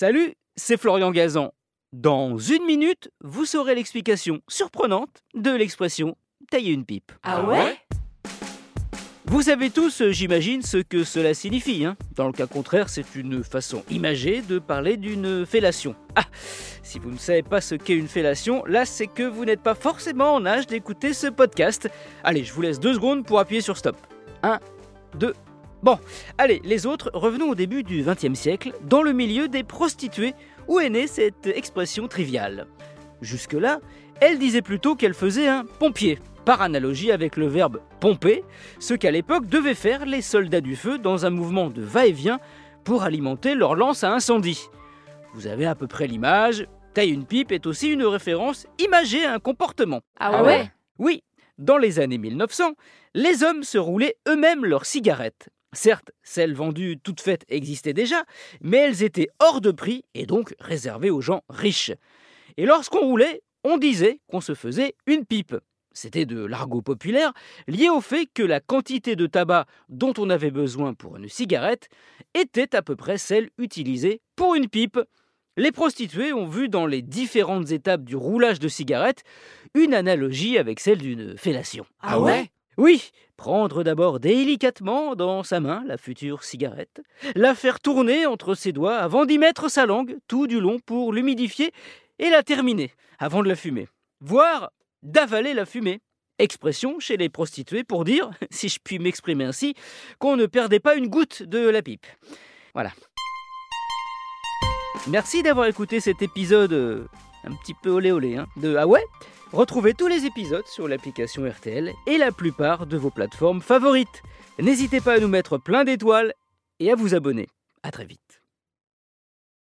Salut, c'est Florian Gazan. Dans une minute, vous saurez l'explication surprenante de l'expression tailler une pipe. Ah ouais? Vous savez tous, j'imagine, ce que cela signifie. hein. Dans le cas contraire, c'est une façon imagée de parler d'une fellation. Ah, si vous ne savez pas ce qu'est une fellation, là c'est que vous n'êtes pas forcément en âge d'écouter ce podcast. Allez, je vous laisse deux secondes pour appuyer sur stop. Un, deux. Bon, allez, les autres, revenons au début du XXe siècle, dans le milieu des prostituées, où est née cette expression triviale? Jusque-là, elle disait plutôt qu'elle faisait un pompier, par analogie avec le verbe pomper, ce qu'à l'époque devaient faire les soldats du feu dans un mouvement de va-et-vient pour alimenter leur lance à incendie. Vous avez à peu près l'image, taille une pipe est aussi une référence imagée à un comportement. Ah ouais Oui, dans les années 1900, les hommes se roulaient eux-mêmes leurs cigarettes. Certes, celles vendues toutes faites existaient déjà, mais elles étaient hors de prix et donc réservées aux gens riches. Et lorsqu'on roulait, on disait qu'on se faisait une pipe. C'était de l'argot populaire lié au fait que la quantité de tabac dont on avait besoin pour une cigarette était à peu près celle utilisée pour une pipe. Les prostituées ont vu dans les différentes étapes du roulage de cigarettes une analogie avec celle d'une fellation. Ah ouais? Oui, prendre d'abord délicatement dans sa main la future cigarette, la faire tourner entre ses doigts avant d'y mettre sa langue tout du long pour l'humidifier et la terminer avant de la fumer. Voire d'avaler la fumée. Expression chez les prostituées pour dire, si je puis m'exprimer ainsi, qu'on ne perdait pas une goutte de la pipe. Voilà. Merci d'avoir écouté cet épisode euh, un petit peu olé olé hein, de Ah ouais? Retrouvez tous les épisodes sur l'application RTL et la plupart de vos plateformes favorites. N'hésitez pas à nous mettre plein d'étoiles et à vous abonner. À très vite.